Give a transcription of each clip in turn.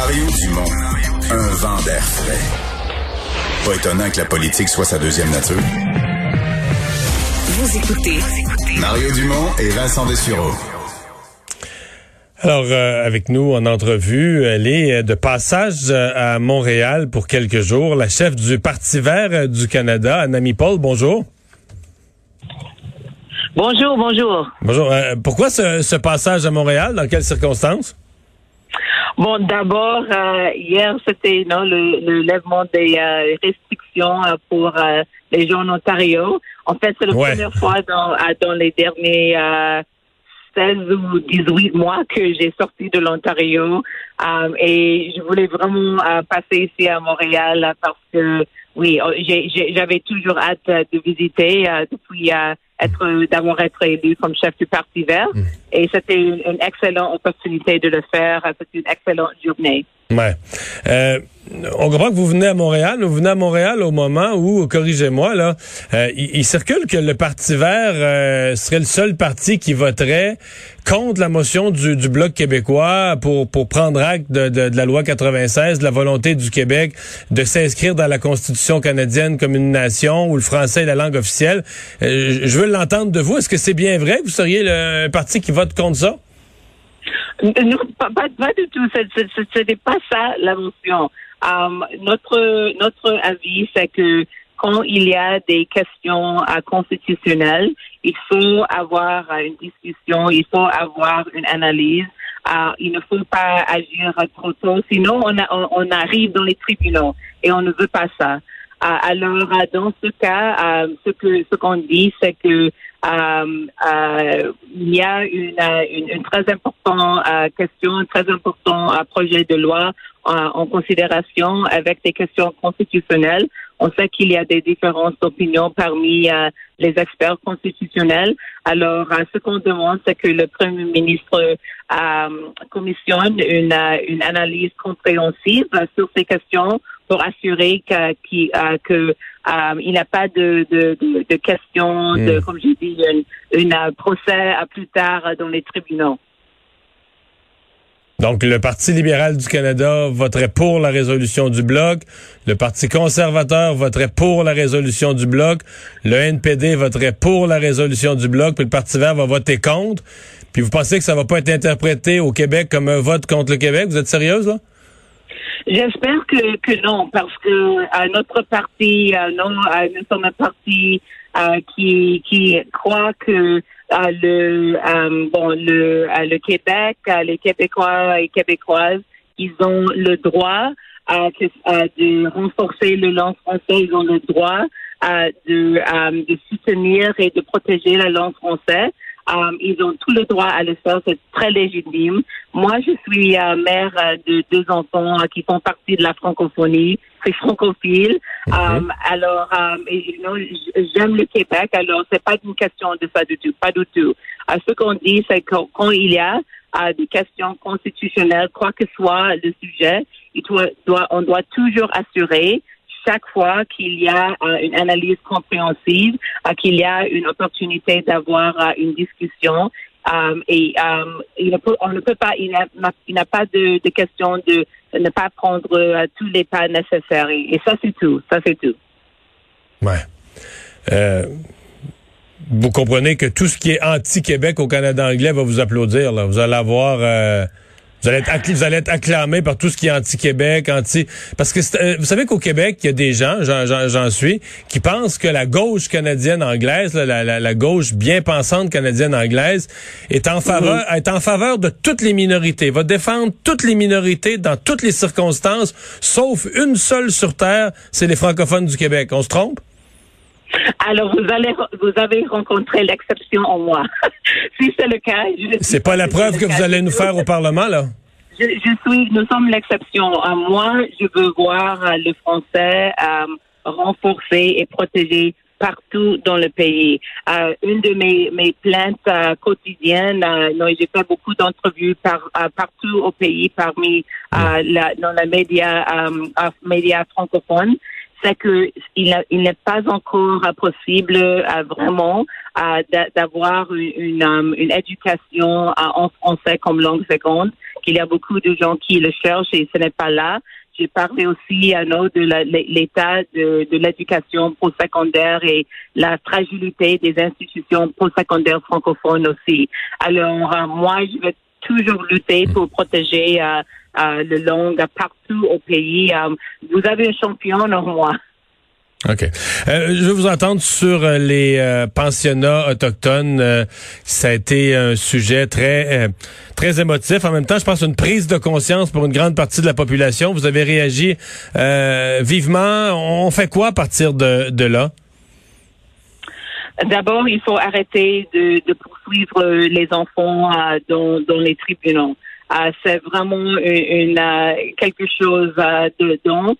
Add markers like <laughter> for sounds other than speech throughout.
Mario Dumont, un vent d'air frais. Pas étonnant que la politique soit sa deuxième nature. Vous écoutez Mario Dumont et Vincent Dessureau. Alors, euh, avec nous en entrevue, elle est de passage euh, à Montréal pour quelques jours, la chef du Parti vert euh, du Canada, Anami Paul. Bonjour. Bonjour, bonjour. Bonjour. Euh, pourquoi ce, ce passage à Montréal? Dans quelles circonstances? Bon, d'abord, euh, hier, c'était non, le, le lèvement des euh, restrictions euh, pour euh, les gens en Ontario. En fait, c'est la Ouais. première fois dans, euh, dans les derniers euh, 16 ou 18 mois que j'ai sorti de l'Ontario. Euh, et je voulais vraiment euh, passer ici à Montréal euh, parce que, oui, euh, j'ai- j'ai- j'avais toujours hâte euh, de visiter euh, depuis euh, être d'avoir été élu comme chef du Parti vert. Et c'était une, une excellente opportunité de le faire. Euh, C'était une excellente journée. Ouais. Euh, on comprend que vous venez à Montréal. Vous venez à Montréal au moment où, corrigez-moi, là, euh, il, circule que le Parti vert euh, serait le seul parti qui voterait contre la motion du, Bloc québécois pour, prendre acte de, la loi 96, de la volonté du Québec de s'inscrire dans la Constitution canadienne comme une nation où le français est la langue officielle. Euh, je veux l'entendre de vous. Est-ce que c'est bien vrai? Vous seriez le parti qui vote contre ça? Non, pas, du tout. Ce- n'est pas ça la motion. Um, notre notre avis, c'est que quand il y a des questions euh, constitutionnelles, il faut avoir euh, une discussion, il faut avoir une analyse. Euh, il ne faut pas agir trop tôt, sinon on arrive dans les tribunaux et on ne veut pas ça. Alors, dans ce cas, ce que ce qu'on dit, c'est que euh, euh, il y a une, euh, une, très importante question, un très important projet de loi en considération avec des questions constitutionnelles. On sait qu'il y a des différentes opinions parmi les experts constitutionnels. Alors, ce qu'on demande, c'est que le Premier ministre commissionne une, une analyse compréhensive sur ces questions pour assurer que, qu'il- euh, que euh, il n'y a pas de, de, de, de questions, de, Mm. comme j'ai dit, une, une euh, procès à plus tard euh, dans les tribunaux. Donc, le Parti libéral du Canada voterait pour la résolution du Bloc. Le Parti conservateur voterait pour la résolution du Bloc. Le NPD voterait pour la résolution du Bloc. Puis le Parti vert va voter contre. Puis vous pensez que ça va pas être interprété au Québec comme un vote contre le Québec? Vous êtes sérieuse, là? J'espère que, que non, parce que euh, notre parti, euh, non, nous sommes un parti euh, qui, qui croit que euh, le bon le le Québec, les Québécois et Québécoises, ils ont le droit euh, de renforcer le langue française, ils ont le droit euh, de, de soutenir et de protéger la langue française. Euh, ils ont tout le droit à le faire, c'est très légitime. Moi, je suis euh, mère euh, de deux enfants euh, qui font partie de la francophonie, c'est francophile. Euh, alors, et, you know, j'aime le Québec, alors c'est pas une question de ça du tout, pas du tout. Euh, ce qu'on dit, c'est que quand il y a euh, des questions constitutionnelles, quoi que soit le sujet, il doit, doit- on doit toujours assurer chaque fois qu'il y a euh, une analyse compréhensive, euh, qu'il y a une opportunité d'avoir euh, une discussion. et il peut, on ne peut pas, il n'a pas de, de question de, ne pas prendre tous les pas nécessaires. Et, ça, c'est tout. Ça, c'est tout. Ouais. Vous comprenez que tout ce qui est anti-Québec au Canada anglais va vous applaudir. Vous allez avoir... vous allez, être accl- vous allez être acclamé par tout ce qui est anti-Québec, anti... Parce que c'est- euh, vous savez qu'au Québec, il y a des gens, j'en- j'en j'en suis, qui pensent que la gauche canadienne anglaise, là, la, la- la gauche bien pensante canadienne anglaise, est en faveur, est en faveur de toutes les minorités, va défendre toutes les minorités dans toutes les circonstances, sauf une seule sur Terre, c'est les francophones du Québec. On se trompe? Alors, vous allez, vous avez rencontré l'exception en moi. <laughs> si c'est le cas, c'est pas la preuve que vous allez nous faire au Parlement, là? Je, suis, nous sommes l'exception. Moi, je veux voir le français euh, renforcé et protégé partout dans le pays. Euh, une de mes, mes plaintes euh, quotidiennes, euh, j'ai fait beaucoup d'entrevues par, euh, partout au pays parmi la, dans les médias, médias francophones, c'est que il, n'est pas encore possible vraiment d'avoir une, une, éducation en français comme langue seconde. Qu'il y a beaucoup de gens qui le cherchent et ce n'est pas là. J'ai parlé aussi à nous de l'état de, l'éducation postsecondaire et la fragilité des institutions postsecondaires francophones aussi. Alors, euh, moi, je vais toujours lutter pour protéger euh, euh, le langue partout au pays. vous avez un champion en moi. OK. Euh, je vais vous entendre sur euh, les euh, pensionnats autochtones. ça a été un sujet très très émotif. En même temps, je pense une prise de conscience pour une grande partie de la population. Vous avez réagi vivement. On fait quoi à partir de, de là? D'abord, il faut arrêter de, de poursuivre les enfants dans, dans les tribunaux. C'est vraiment une, une, quelque chose de donc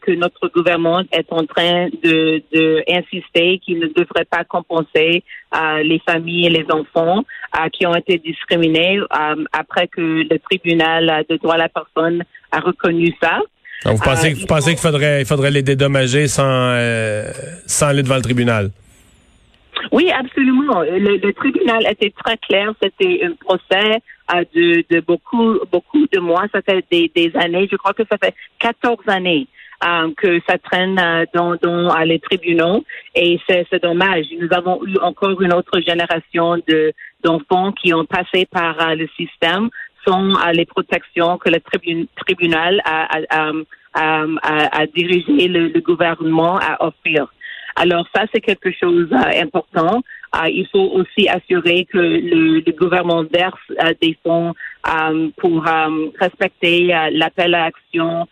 que notre gouvernement est en train de, de insister qu'il ne devrait pas compenser euh, les familles et les enfants euh, qui ont été discriminés euh, après que le tribunal de droit de la personne a reconnu ça. vous pensez, vous pensez qu'il faudrait, il faudrait les dédommager sans, sans aller devant le tribunal? Oui, absolument. Le, tribunal était très clair. C'était un procès de, de, beaucoup, beaucoup de mois. Ça fait des, des années. Je crois que ça fait 14 années euh, que ça traîne euh, dans, dans les tribunaux et c'est dommage. Nous avons eu encore une autre génération de d'enfants qui ont passé par euh, le système sans les protections que le tribunal a, a, a, a dirigé le, gouvernement à offrir. Alors ça, c'est quelque chose d'important. il faut aussi assurer que le, le gouvernement verse des fonds pour respecter l'appel à action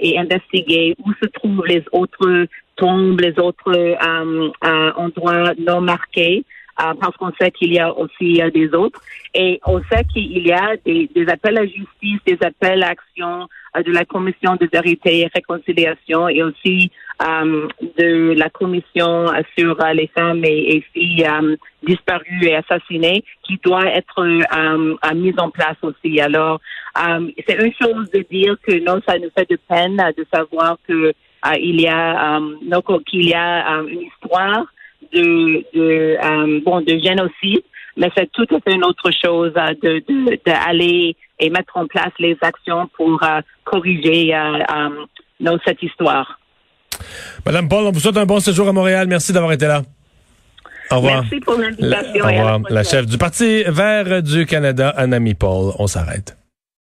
et investiguer où se trouvent les autres tombes, les autres euh, euh, endroits non marqués. Euh, parce qu'on sait qu'il y a aussi des autres. Et on sait qu'il y a des, des, appels à justice, des appels à action de la Commission de vérité et réconciliation et aussi de la Commission sur les femmes et, filles disparues et assassinées qui doit être mise en place aussi. Alors, c'est une chose de dire que non, ça nous fait de peine de savoir que il y a qu'il y a une histoire de, de bon de génocide, mais c'est tout à fait une autre chose uh, de d'aller et mettre en place les actions pour uh, corriger cette histoire. Madame Paul, on vous souhaite un bon séjour à Montréal. Merci d'avoir été là. Au revoir. Merci pour l'invitation. Au revoir. La, la chef du Parti vert du Canada, Anami Paul. On s'arrête.